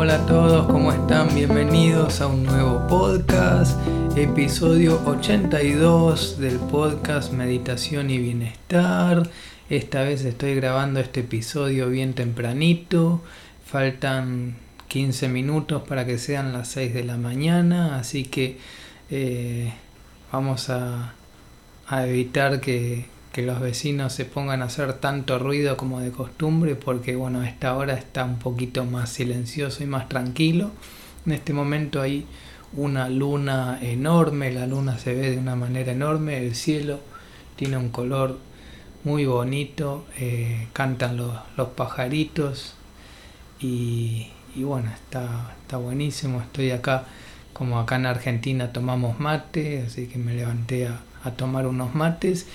hola a todos, ¿cómo están? Bienvenidos a un nuevo podcast, episodio 82 del podcast Meditación y Bienestar. Esta vez estoy grabando este episodio bien tempranito, faltan 15 minutos para que sean las 6 de la mañana, así que eh, vamos a, a evitar que, que los vecinos se pongan a hacer tanto ruido como de costumbre porque bueno, a esta hora está un poquito más silencioso y más tranquilo. En este momento hay una luna enorme, la luna se ve de una manera enorme, el cielo tiene un color muy bonito, eh, cantan los, los pajaritos y, y, bueno, está, está buenísimo, estoy acá, como acá en Argentina tomamos mate, así que me levanté a, a tomar unos mates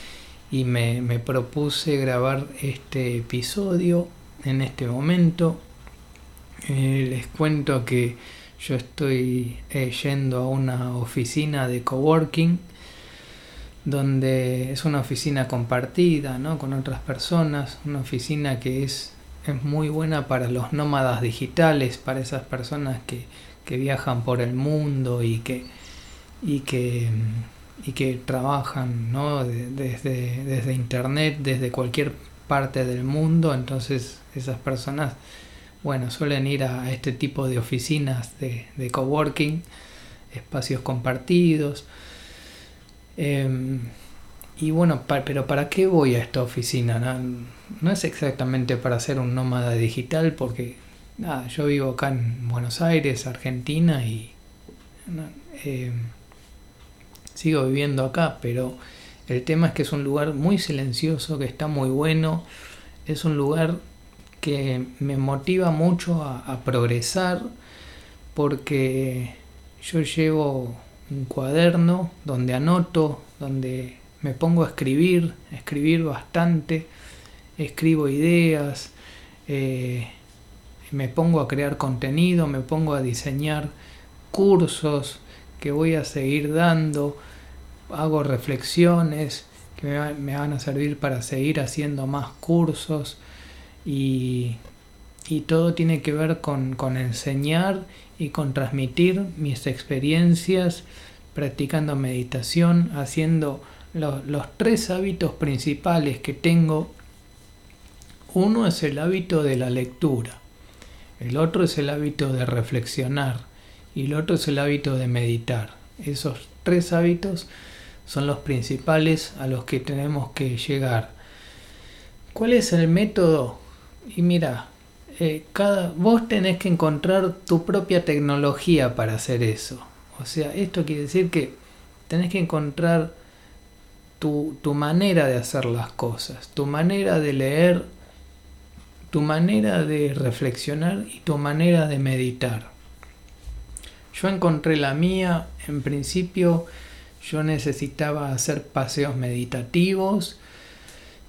y me, me, propuse grabar este episodio en este momento. Eh, les cuento que yo estoy eh, yendo a una oficina de coworking donde es una oficina compartida ¿no? con otras personas, una oficina que es, es muy buena para los nómadas digitales, para esas personas que, que viajan por el mundo y que, y que y que trabajan ¿no? desde, desde internet, desde cualquier parte del mundo, entonces esas personas, bueno, suelen ir a, este tipo de oficinas de, de coworking, espacios compartidos. Em, y bueno, pero ¿para qué voy a esta oficina? No, no, es exactamente para ser un nómada digital, porque nada, yo vivo acá en Buenos Aires, Argentina, y eh, sigo viviendo acá, pero el tema es que es un lugar muy silencioso, que está muy bueno, es un lugar que me motiva mucho a, progresar porque yo llevo un cuaderno donde anoto, donde me pongo a escribir, escribir bastante, escribo ideas, eh, me pongo a crear contenido, me pongo a diseñar cursos, que voy a seguir dando, hago reflexiones que me, van a servir para seguir haciendo más cursos y, y todo tiene que ver con, con, enseñar y con transmitir mis experiencias practicando meditación, haciendo los tres hábitos principales que tengo. Uno es el hábito de la lectura, el otro es el hábito de reflexionar, y el otro es el hábito de meditar. Esos tres hábitos son los principales a los que tenemos que llegar. ¿Cuál es el método? Y mira, eh, cada, vos tenés que encontrar tu propia tecnología para hacer eso. O sea, esto quiere decir que tenés que encontrar tu, tu manera de hacer las cosas, tu manera de leer, tu manera de reflexionar y tu manera de meditar. Yo encontré la mía, en principio yo necesitaba hacer paseos meditativos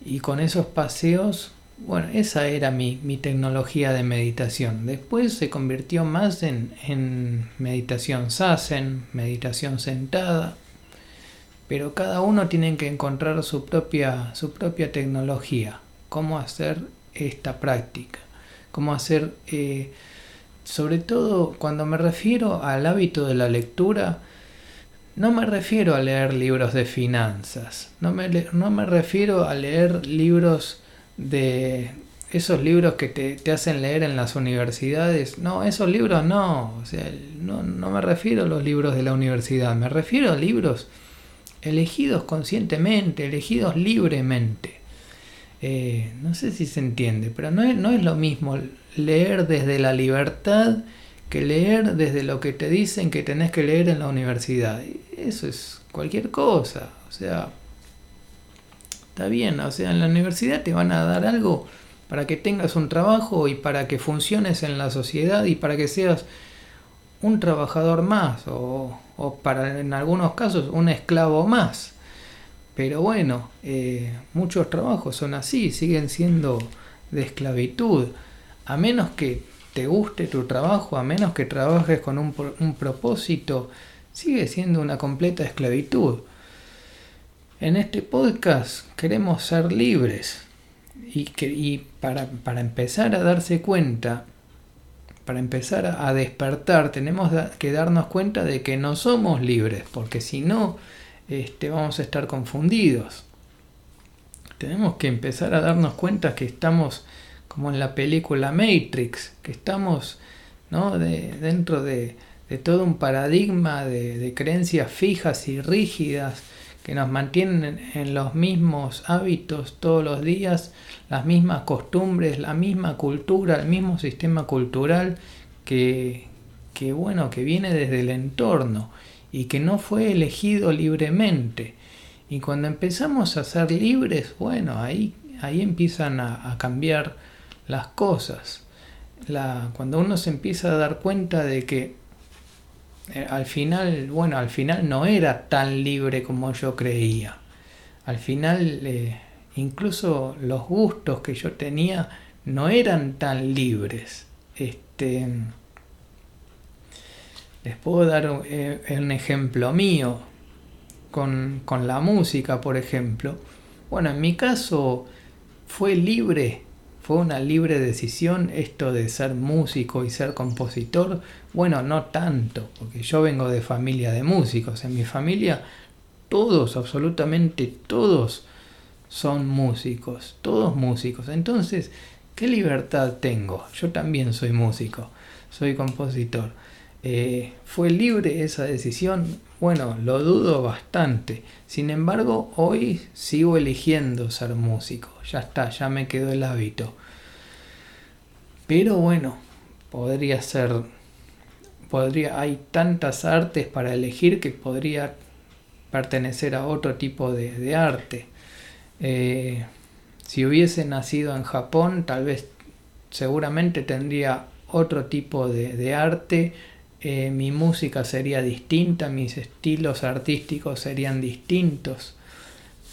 y con esos paseos, bueno, esa era mi, mi tecnología de meditación. Después se convirtió más en, en meditación sasen, meditación sentada, pero cada uno tiene que encontrar su propia, su propia tecnología, cómo hacer esta práctica, cómo hacer... Eh, sobre todo cuando me refiero al hábito de la lectura, no me refiero a leer libros de finanzas, no me, no me refiero a leer libros de esos libros que te, te, hacen leer en las universidades. No, esos libros no, o sea, no, no me refiero a los libros de la universidad, me refiero a libros elegidos conscientemente, elegidos libremente. Eh, no sé si se entiende, pero no es, no es lo mismo leer desde la libertad que leer desde lo que te dicen que tenés que leer en la universidad. Eso es cualquier cosa. O sea, está bien. O sea, en la universidad te van a dar algo para que tengas un trabajo y para que funciones en la sociedad y para que seas un trabajador más o, o para en algunos casos un esclavo más. Pero bueno, eh, muchos trabajos son así, siguen siendo de esclavitud. A menos que te guste tu trabajo, a menos que trabajes con un, un propósito, sigue siendo una completa esclavitud. En este podcast queremos ser libres y, que, y para, para empezar a darse cuenta para empezar a despertar, tenemos que darnos cuenta de que no somos libres, porque si no, este, vamos a estar confundidos. Tenemos que empezar a darnos cuenta que estamos como en la película Matrix, que estamos ¿no? de, dentro de, de, todo un paradigma de, de, creencias fijas y rígidas que nos mantienen en los mismos hábitos todos los días, las mismas costumbres, la misma cultura, el mismo sistema cultural que, que bueno, que viene desde el entorno y que no fue elegido libremente. Y cuando empezamos a ser libres, bueno, ahí, ahí empiezan a, cambiar las cosas. Cuando uno se empieza a dar cuenta de que eh, al final, bueno, al final no era tan libre como yo creía. Al final eh, incluso los gustos que yo tenía no eran tan libres. Este, les puedo dar eh, un ejemplo mío con, con, la música, por ejemplo. Bueno, en mi caso fue libre, fue una libre decisión esto de ser músico y ser compositor. Bueno, no tanto, porque yo vengo de familia de músicos. En mi familia todos, absolutamente todos, son músicos, todos músicos. Entonces, ¿qué libertad tengo? Yo también soy músico, soy compositor. Eh, ¿Fue libre esa decisión? Bueno, lo dudo bastante. Sin embargo, hoy sigo eligiendo ser músico. Ya está, ya me quedó el hábito. Pero bueno, podría ser... Podría, hay tantas artes para elegir que podría pertenecer a otro tipo de, arte. Eh, si hubiese nacido en Japón, tal vez seguramente tendría otro tipo de arte, eh, mi música sería distinta, mis estilos artísticos serían distintos.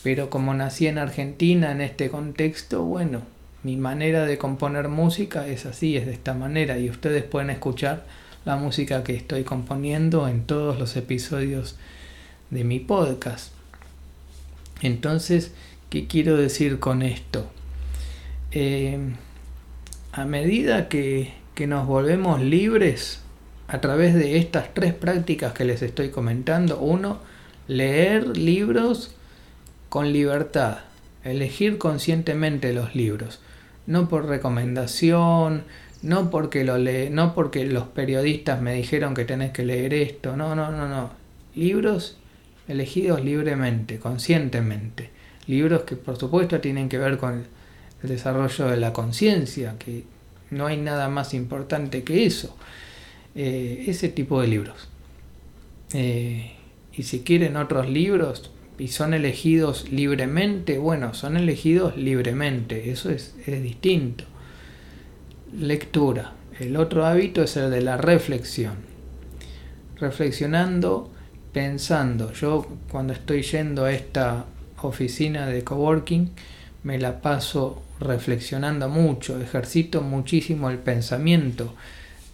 Pero como nací en Argentina en este contexto, bueno, mi manera de componer música es así, es de esta manera, y ustedes pueden escuchar la música que estoy componiendo en todos los episodios de mi podcast. Entonces, ¿Qué quiero decir con esto? Eh, a medida que, que nos volvemos libres a través de estas tres prácticas que les estoy comentando, uno, leer libros con libertad, elegir conscientemente los libros, no por recomendación, no porque lo lee, no porque los periodistas me dijeron que tenés que leer esto, no, no, no, no. Libros elegidos libremente, conscientemente libros que por supuesto tienen que ver con el desarrollo de la conciencia, que no hay nada más importante que eso, eh, ese tipo de libros. Eh, y si quieren otros libros y son elegidos libremente, bueno, son elegidos libremente, eso es, es distinto. Lectura. El otro hábito es el de la reflexión. Reflexionando, pensando. Yo cuando estoy yendo a esta oficina de coworking me la paso reflexionando mucho, ejercito muchísimo el pensamiento.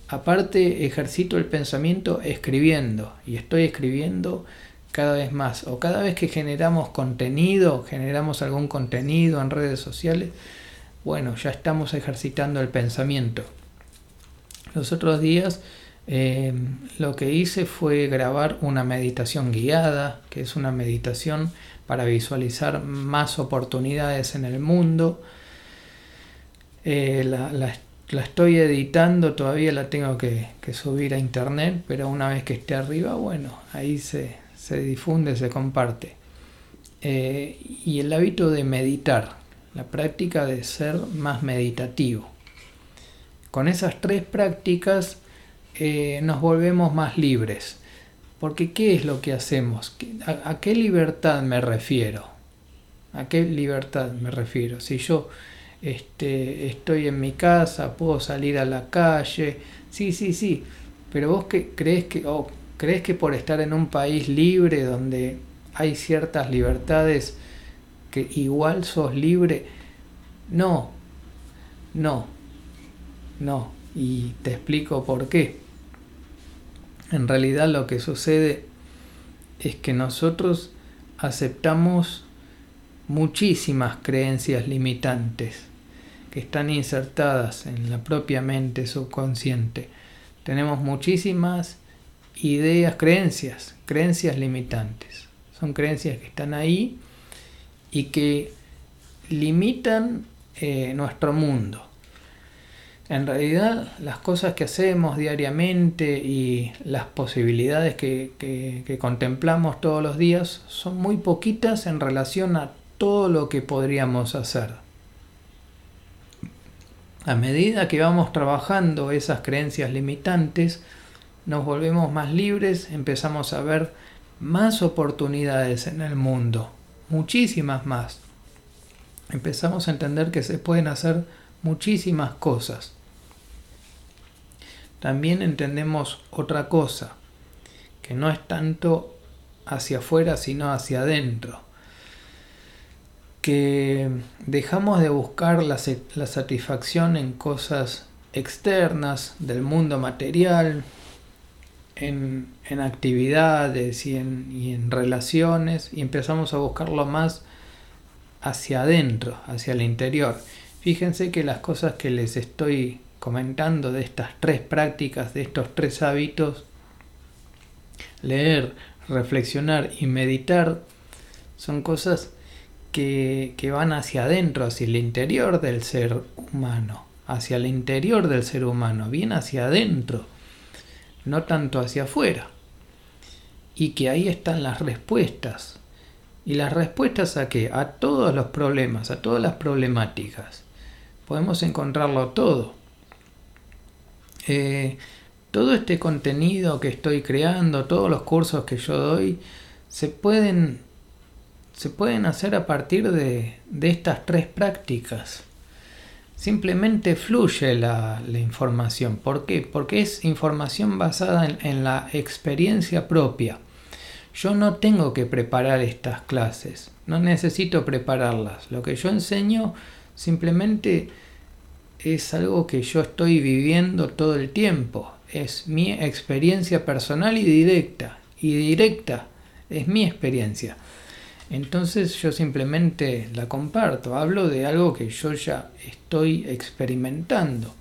Aparte, ejercito el pensamiento escribiendo y estoy escribiendo cada vez más. O cada vez que generamos contenido, generamos algún contenido en redes sociales, bueno, ya estamos ejercitando el pensamiento. Los otros días eh, lo que hice fue grabar una meditación guiada, que es una meditación para visualizar más oportunidades en el mundo. Eh, estoy editando, todavía la tengo que, subir a internet, pero una vez que esté arriba, bueno, ahí se, difunde, se comparte. Eh, y el hábito de meditar, la práctica de ser más meditativo. Con esas tres prácticas eh, nos volvemos más libres. Porque ¿qué es lo que hacemos? ¿A, qué libertad me refiero? ¿A qué libertad me refiero? Si yo este, estoy en mi casa, puedo salir a la calle, sí, sí, sí, pero vos que crees que, crees que por estar en un país libre donde hay ciertas libertades que igual sos libre, no, no, no, y te explico por qué. En realidad lo que sucede es que nosotros aceptamos muchísimas creencias limitantes que están insertadas en la propia mente subconsciente. Tenemos muchísimas ideas, creencias, creencias limitantes. Son creencias que están ahí y que limitan eh, nuestro mundo. En realidad las cosas que hacemos diariamente y las posibilidades que, contemplamos todos los días son muy poquitas en relación a todo lo que podríamos hacer. A medida que vamos trabajando esas creencias limitantes, nos volvemos más libres, empezamos a ver más oportunidades en el mundo, muchísimas más. Empezamos a entender que se pueden hacer muchísimas cosas también entendemos otra cosa, que no es tanto hacia afuera, sino hacia adentro. Que dejamos de buscar la, satisfacción en cosas externas del mundo material, en, actividades y en, y en, relaciones, y empezamos a buscarlo más hacia adentro, hacia el interior. Fíjense que las cosas que les estoy comentando de estas tres prácticas, de estos tres hábitos, leer, reflexionar y meditar son cosas que, van hacia adentro, hacia el interior del ser humano, hacia el interior del ser humano, bien hacia adentro, no tanto hacia afuera. Y que ahí están las respuestas. ¿Y las respuestas a qué? A todos los problemas, a todas las problemáticas. Podemos encontrarlo todo. Eh, todo este contenido que estoy creando, todos los cursos que yo doy, se pueden, se pueden hacer a partir de, estas tres prácticas. Simplemente fluye la, información. ¿Por qué? Porque es información basada en, en la experiencia propia. Yo no tengo que preparar estas clases, no necesito prepararlas. Lo que yo enseño simplemente es algo que yo estoy viviendo todo el tiempo. Es mi experiencia personal y directa. Y directa es mi experiencia. Entonces yo simplemente la comparto. Hablo de algo que yo ya estoy experimentando.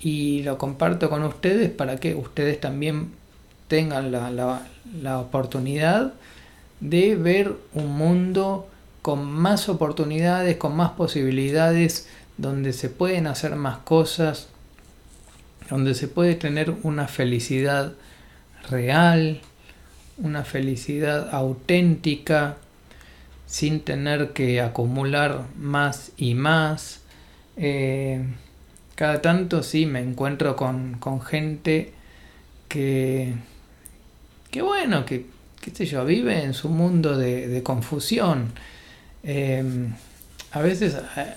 Y lo comparto con ustedes para que ustedes también tengan la, la oportunidad de ver un mundo con más oportunidades, con más posibilidades donde se pueden hacer más cosas, donde se puede tener una felicidad real, una felicidad auténtica, sin tener que acumular más y más. Eh, cada tanto sí me encuentro con, gente que, que bueno, que, qué sé yo, vive en su mundo de, confusión. Eh, a veces eh,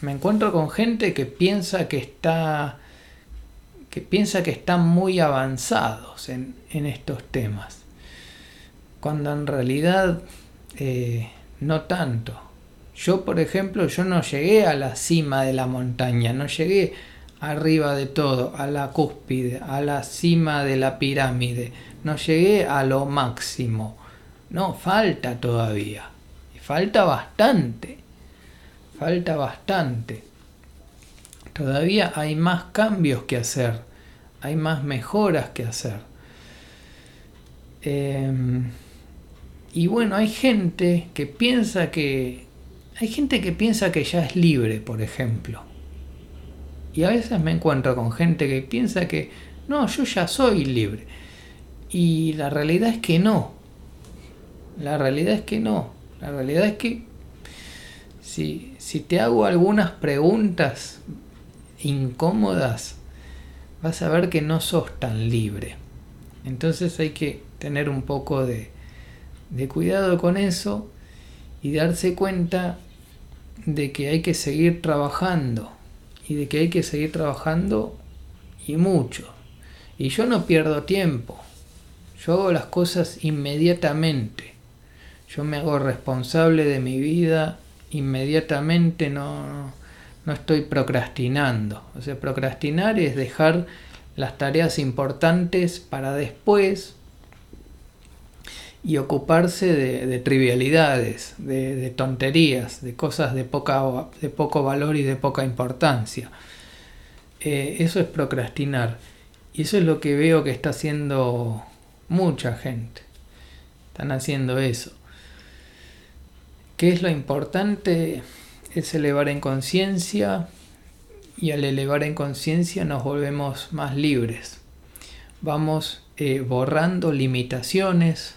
me encuentro con gente que piensa que está que piensa que están muy avanzados en, estos temas cuando en realidad eh, no tanto. Yo por ejemplo yo no llegué a la cima de la montaña no llegué arriba de todo a la cúspide a la cima de la pirámide. No llegué a lo máximo. No falta todavía. Falta bastante. Falta bastante. Todavía hay más cambios que hacer, hay más mejoras que hacer. Em, y bueno, hay gente que piensa que. Hay gente que piensa que ya es libre, por ejemplo. Y a veces me encuentro con gente que piensa que no, yo ya soy libre. Y la realidad es que no. La realidad es que no. La realidad es que si, si te hago algunas preguntas incómodas, vas a ver que no sos tan libre. Entonces hay que tener un poco de, de cuidado con eso y darse cuenta de que hay que seguir trabajando y de que hay que seguir trabajando y mucho. Y yo no pierdo tiempo. Yo hago las cosas inmediatamente. Yo me hago responsable de mi vida inmediatamente no, no estoy procrastinando. O sea, procrastinar es dejar las tareas importantes para después y ocuparse de, trivialidades, de, tonterías, de cosas de, poca, de poco valor y de poca importancia. Eh, eso es procrastinar. Y eso es lo que veo que está haciendo mucha gente. Están haciendo eso. ¿Qué es lo importante? Es elevar en conciencia y al elevar en conciencia nos volvemos más libres. Vamos eh, borrando limitaciones,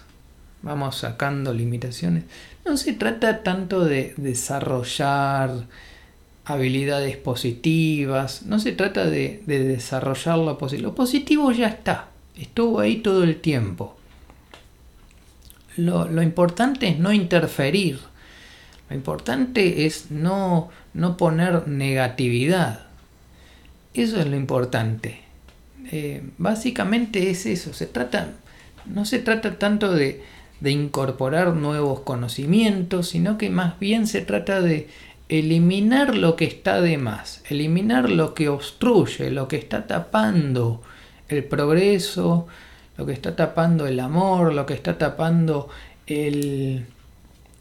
vamos sacando limitaciones. No se trata tanto de desarrollar habilidades positivas, no se trata de, desarrollar lo positivo. Lo positivo ya está, estuvo ahí todo el tiempo. Lo, importante es no interferir, lo importante es no, no poner negatividad. Eso es lo importante. Eh, básicamente es eso, se trata, no se trata tanto de, de incorporar nuevos conocimientos, sino que más bien se trata de eliminar lo que está de más, eliminar lo que obstruye, lo que está tapando el progreso, lo que está tapando el amor, lo que está tapando el,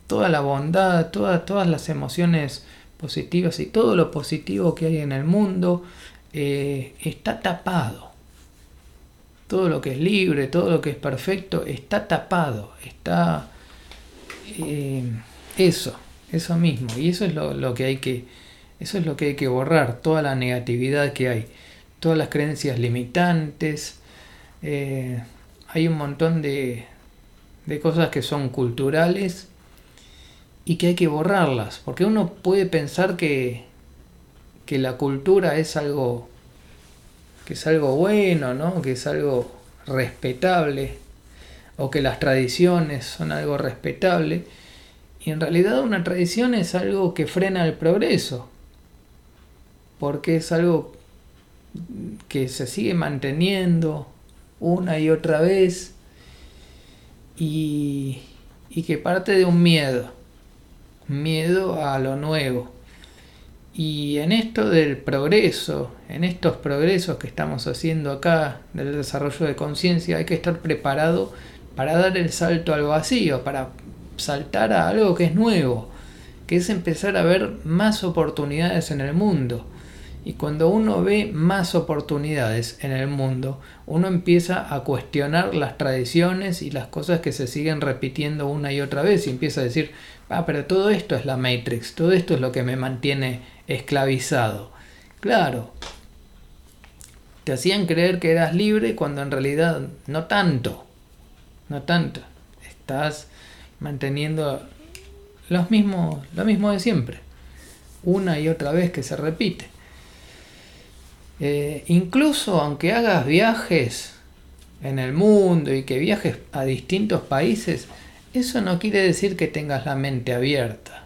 toda la bondad, todas, las emociones positivas y todo lo positivo que hay en el mundo eh, está tapado todo lo que es libre, todo lo que es perfecto, está tapado, está eh, eso, eso mismo. Y eso es lo, que hay que, eso es lo que hay que borrar, toda la negatividad que hay, todas las creencias limitantes. Eh, hay un montón de, de cosas que son culturales y que hay que borrarlas, porque uno puede pensar que, que la cultura es algo que es algo bueno, ¿no? que es algo respetable, o que las tradiciones son algo respetable, y en realidad una tradición es algo que frena el progreso, porque es algo que se sigue manteniendo una y otra vez y, y que parte de un miedo, miedo a lo nuevo. Y en esto del progreso, en estos progresos que estamos haciendo acá, del desarrollo de conciencia, hay que estar preparado para dar el salto al vacío, para saltar a algo que es nuevo, que es empezar a ver más oportunidades en el mundo. Y cuando uno ve más oportunidades en el mundo, uno empieza a cuestionar las tradiciones y las cosas que se siguen repitiendo una y otra vez y empieza a decir, ah, pero todo esto es la Matrix, todo esto es lo que me mantiene esclavizado. Claro, te hacían creer que eras libre cuando en realidad no tanto, no tanto. Estás manteniendo los mismos, lo mismo de siempre, una y otra vez que se repite. Eh, incluso aunque hagas viajes en el mundo y que viajes a distintos países, eso no quiere decir que tengas la mente abierta.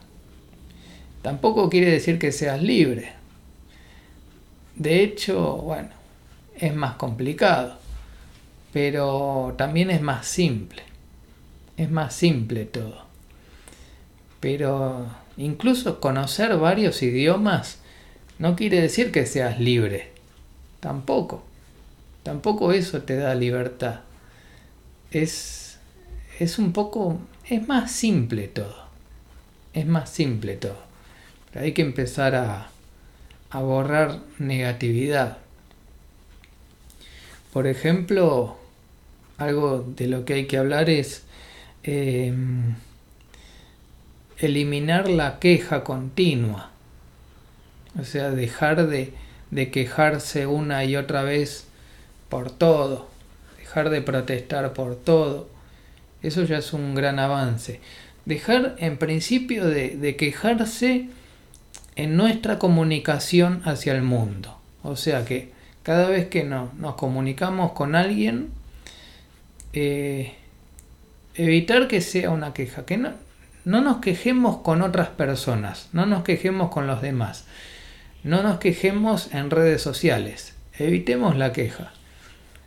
Tampoco quiere decir que seas libre. De hecho, bueno, es más complicado, pero también es más simple. Es más simple todo. Pero incluso conocer varios idiomas no quiere decir que seas libre. Tampoco. Tampoco eso te da libertad. Es, es un poco... Es más simple todo. Es más simple todo hay que empezar a, borrar negatividad. Por ejemplo, algo de lo que hay que hablar es em, eliminar la queja continua. O sea, dejar de, de, quejarse una y otra vez por todo. Dejar de protestar por todo. Eso ya es un gran avance. Dejar en principio de, de quejarse en nuestra comunicación hacia el mundo. O sea que cada vez que nos comunicamos con alguien, eh, evitar que sea una queja, que no, no nos quejemos con otras personas, no nos quejemos con los demás, no nos quejemos en redes sociales, evitemos la queja,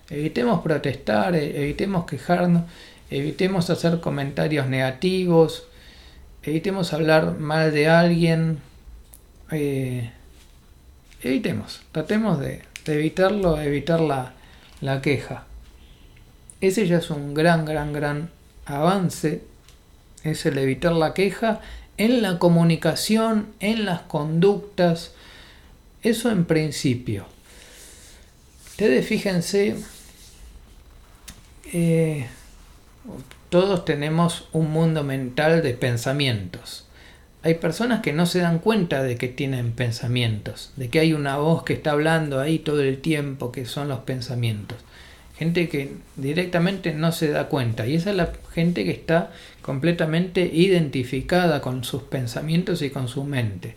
evitemos protestar, e, evitemos quejarnos, evitemos hacer comentarios negativos, evitemos hablar mal de alguien, eh, evitemos, tratemos de, evitarlo, evitar la, la, queja. Ese ya es un gran, gran, gran avance es el evitar la queja en la comunicación, en las conductas, eso en principio. Ustedes fíjense, eh, todos tenemos un mundo mental de pensamientos. Hay personas que no se dan cuenta de que tienen pensamientos, de que hay una voz que está hablando ahí todo el tiempo, que son los pensamientos. Gente que directamente no se da cuenta. Y esa es la gente que está completamente identificada con sus pensamientos y con su mente.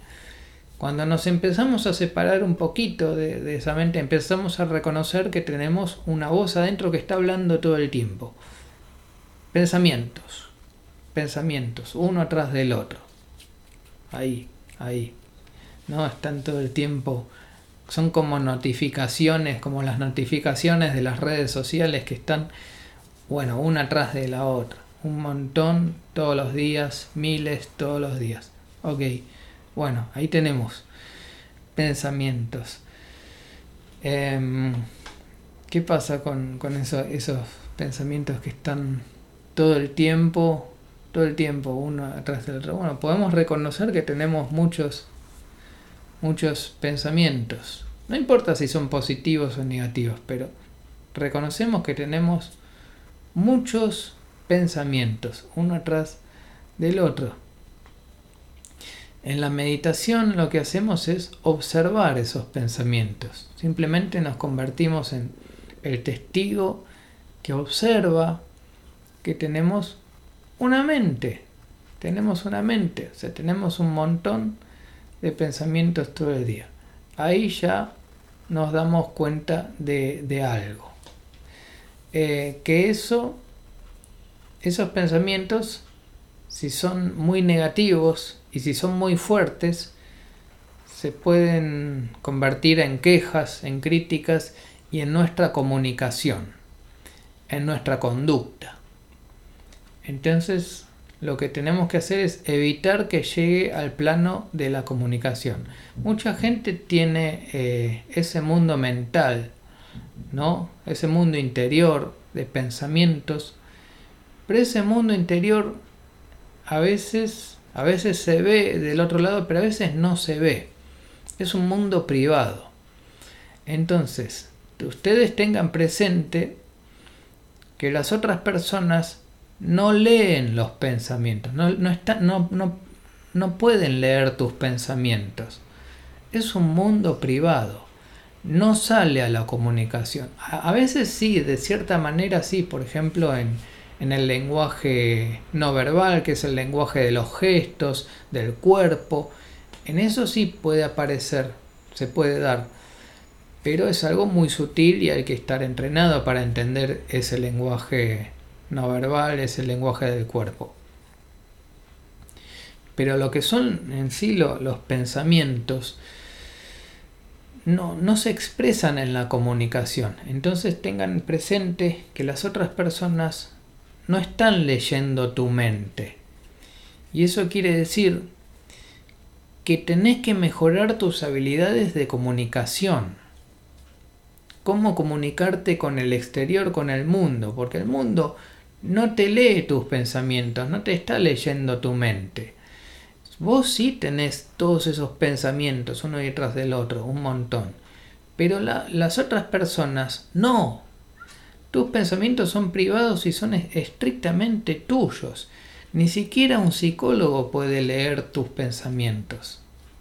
Cuando nos empezamos a separar un poquito de, esa mente, empezamos a reconocer que tenemos una voz adentro que está hablando todo el tiempo. Pensamientos, pensamientos, uno atrás del otro ahí, ahí. ¿No? Están todo el tiempo. Son como notificaciones, como las notificaciones de las redes sociales que están, bueno, una atrás de la otra. Un montón todos los días, miles todos los días. Ok, bueno, ahí tenemos pensamientos. Em, ¿Qué pasa con, con esos pensamientos que están todo el tiempo todo el tiempo uno atrás del otro. Bueno, podemos reconocer que tenemos muchos, muchos pensamientos. No importa si son positivos o negativos, pero reconocemos que tenemos muchos pensamientos, uno atrás del otro. En la meditación lo que hacemos es observar esos pensamientos. Simplemente nos convertimos en el testigo que observa que tenemos una mente. Tenemos una mente, o sea, tenemos un montón de pensamientos todo el día. Ahí ya nos damos cuenta de, algo. Eh, que eso, esos pensamientos, si son muy negativos y si son muy fuertes, se pueden convertir en quejas, en críticas y en nuestra comunicación, en nuestra conducta. Entonces, lo que tenemos que hacer es evitar que llegue al plano de la comunicación. Mucha gente tiene eh, ese mundo mental, ¿no? Ese mundo interior de pensamientos, pero ese mundo interior a veces, a veces se ve del otro lado, pero a veces no se ve. Es un mundo privado. Entonces, ustedes tengan presente que las otras personas no leen los pensamientos, no, no, no, pueden leer tus pensamientos. Es un mundo privado, no sale a la comunicación. A, veces sí, de cierta manera sí, por ejemplo en, en el lenguaje no verbal, que es el lenguaje de los gestos, del cuerpo, en eso sí puede aparecer, se puede dar, pero es algo muy sutil y hay que estar entrenado para entender ese lenguaje no verbal es el lenguaje del cuerpo. Pero lo que son en sí los pensamientos no, no se expresan en la comunicación. Entonces tengan presente que las otras personas no están leyendo tu mente. Y eso quiere decir que tenés que mejorar tus habilidades de comunicación. Cómo comunicarte con el exterior, con el mundo, porque el mundo no te lee tus pensamientos, no te está leyendo tu mente. Vos sí tenés todos esos pensamientos uno detrás del otro, un montón. Pero las otras personas no. Tus pensamientos son privados y son estrictamente tuyos. Ni siquiera un psicólogo puede leer tus pensamientos.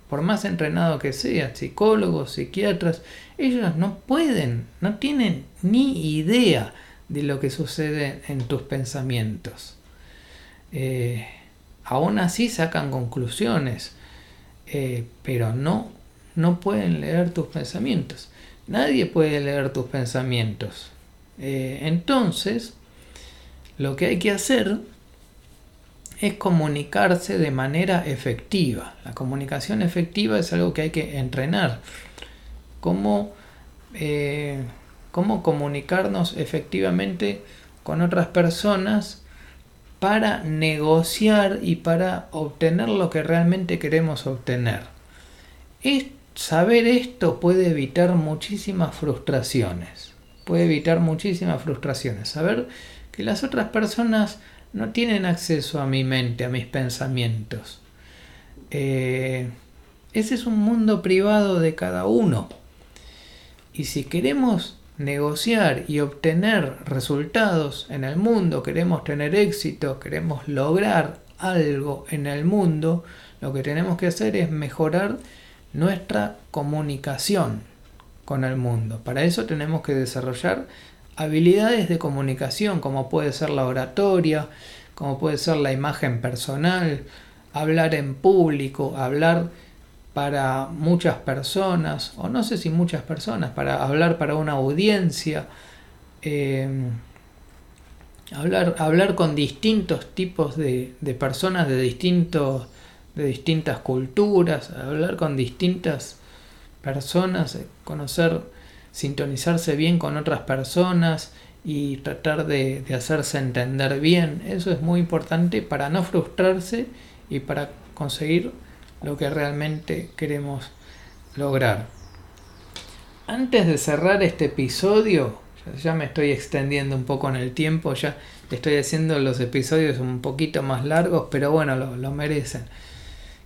Por más entrenado que seas, psicólogos, psiquiatras, ellos no pueden, no tienen ni idea de lo que sucede en tus pensamientos. Eh, aún así sacan conclusiones, eh, pero no, no pueden leer tus pensamientos. Nadie puede leer tus pensamientos. Eh, entonces, lo que hay que hacer es comunicarse de manera efectiva. La comunicación efectiva es algo que hay que entrenar. Como cómo comunicarnos efectivamente con otras personas para negociar y para obtener lo que realmente queremos obtener. saber esto puede evitar muchísimas frustraciones. Puede evitar muchísimas frustraciones. Saber que las otras personas no tienen acceso a mi mente, a mis pensamientos. Eh, ese es un mundo privado de cada uno. Y si queremos negociar y obtener resultados en el mundo, queremos tener éxito, queremos lograr algo en el mundo, lo que tenemos que hacer es mejorar nuestra comunicación con el mundo. Para eso tenemos que desarrollar habilidades de comunicación, como puede ser la oratoria, como puede ser la imagen personal, hablar en público, hablar para muchas personas, o no sé si muchas personas, para hablar para una audiencia, eh, hablar, hablar con distintos tipos de, de personas de, distintos, de distintas culturas, hablar con distintas personas, eh, conocer, sintonizarse bien con otras personas y tratar de, de hacerse entender bien. Eso es muy importante para no frustrarse y para conseguir lo que realmente queremos lograr. Antes de cerrar este episodio, ya me estoy extendiendo un poco en el tiempo, ya estoy haciendo los episodios un poquito más largos, pero bueno, lo, merecen.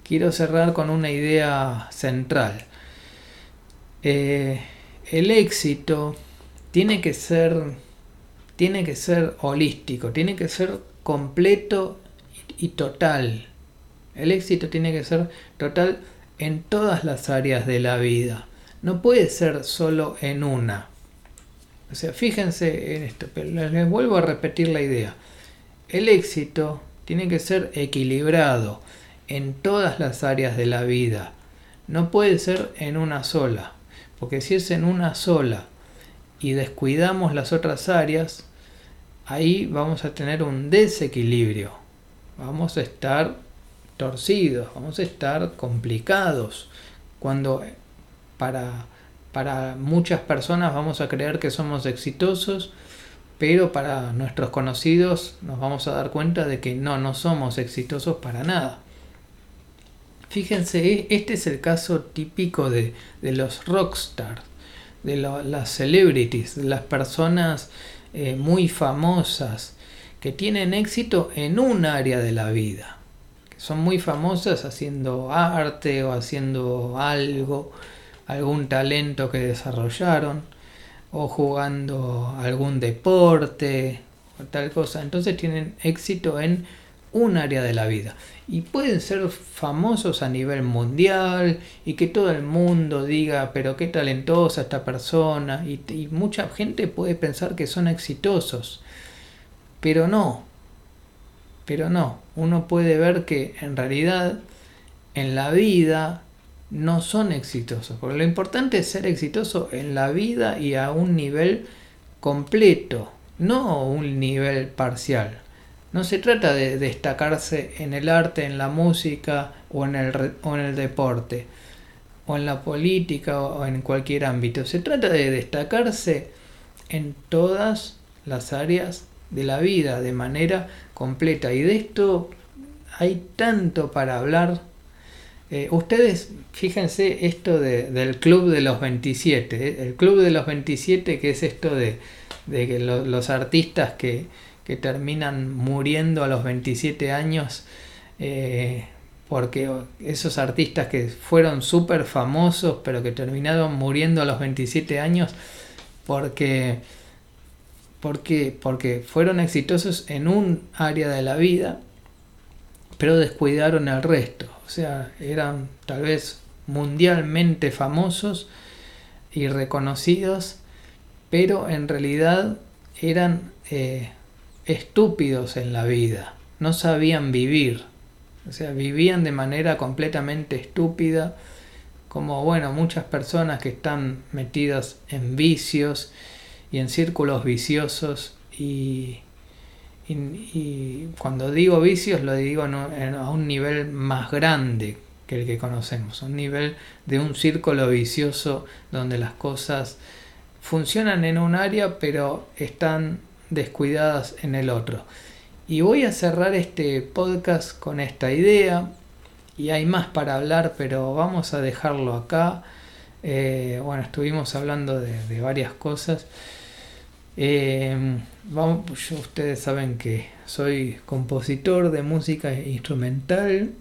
Quiero cerrar con una idea central. Eh, el éxito tiene que ser tiene que ser holístico, tiene que ser completo y total. El éxito tiene que ser total en todas las áreas de la vida. No puede ser solo en una. O sea, fíjense en esto, pero les vuelvo a repetir la idea. El éxito tiene que ser equilibrado en todas las áreas de la vida. No puede ser en una sola. Porque si es en una sola y descuidamos las otras áreas, ahí vamos a tener un desequilibrio. Vamos a estar torcidos, vamos a estar complicados. Cuando para, para muchas personas vamos a creer que somos exitosos, pero para nuestros conocidos nos vamos a dar cuenta de que no, no somos exitosos para nada. Fíjense, este es el caso típico de, los rockstars, de las celebrities, de las personas eh, muy famosas que tienen éxito en un área de la vida son muy famosas haciendo arte o haciendo algo, algún talento que desarrollaron, o jugando algún deporte o tal cosa. Entonces tienen éxito en un área de la vida. Y pueden ser famosos a nivel mundial y que todo el mundo diga, pero qué talentosa esta persona. Y, y mucha gente puede pensar que son exitosos. Pero no, pero no, uno puede ver que en realidad en la vida no son exitosos. Porque lo importante es ser exitoso en la vida y a un nivel completo, no un nivel parcial. No se trata de destacarse en el arte, en la música o en el, o en el deporte, o en la política o en cualquier ámbito. Se trata de destacarse en todas las áreas de la vida de manera completa. Y de esto hay tanto para hablar. Eh, ustedes, fíjense esto del Club de los 27. Eh, el Club de los 27 que es esto de, que los artistas que, terminan muriendo a los 27 años. Eh, porque esos artistas que fueron súper famosos pero que terminaron muriendo a los 27 años porque porque, porque fueron exitosos en un área de la vida, pero descuidaron el resto. O sea, eran tal vez mundialmente famosos y reconocidos, pero en realidad eran eh, estúpidos en la vida, no sabían vivir, o sea, vivían de manera completamente estúpida, como bueno, muchas personas que están metidas en vicios y en círculos viciosos y, cuando digo vicios lo digo a un nivel más grande que el que conocemos, un nivel de un círculo vicioso donde las cosas funcionan en un área pero están descuidadas en el otro. Y voy a cerrar este podcast con esta idea y hay más para hablar pero vamos a dejarlo acá. Eh, bueno, estuvimos hablando de varias cosas. Pues, ustedes saben que soy compositor de música instrumental.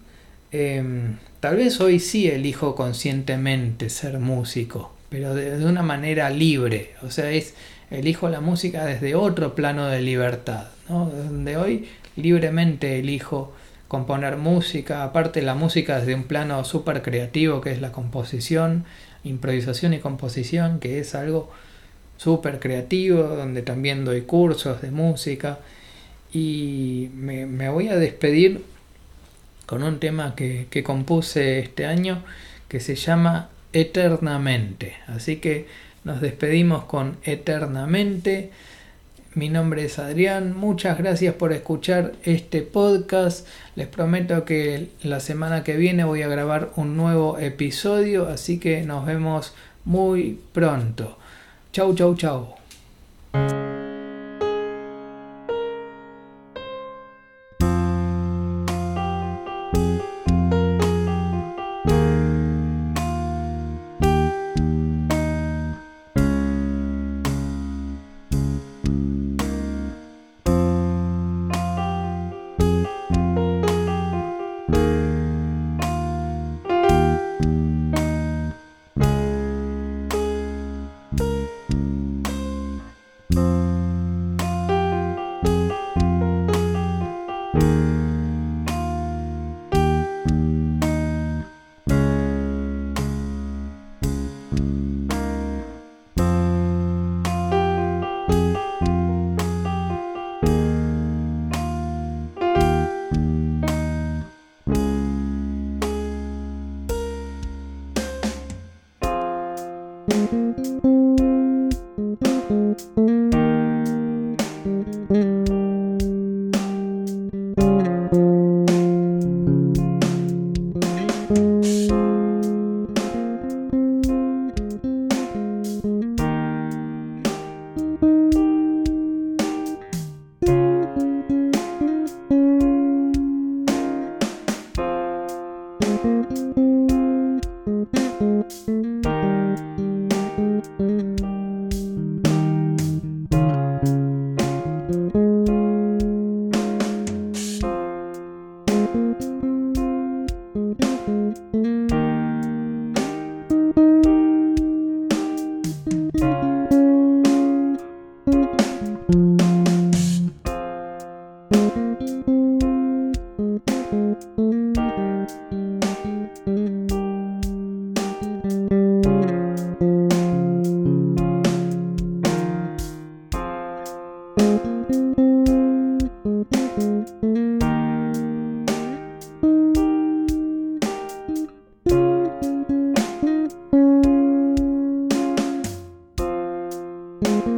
Em, tal vez hoy sí elijo conscientemente ser músico, pero de, una manera libre. O sea, es elijo la música desde otro plano de libertad, ¿no? hoy libremente elijo componer música, aparte la música desde un plano súper creativo que es la composición, improvisación y composición, que es algo súper creativo, donde también doy cursos de música. Y me, voy a despedir con un tema que, que compuse este año que se llama Eternamente. Así que nos despedimos con Eternamente. Mi nombre es Adrián, muchas gracias por escuchar este podcast. Les prometo que la semana que viene voy a grabar un nuevo episodio, así que nos vemos muy pronto. Chau, chau, chau. Música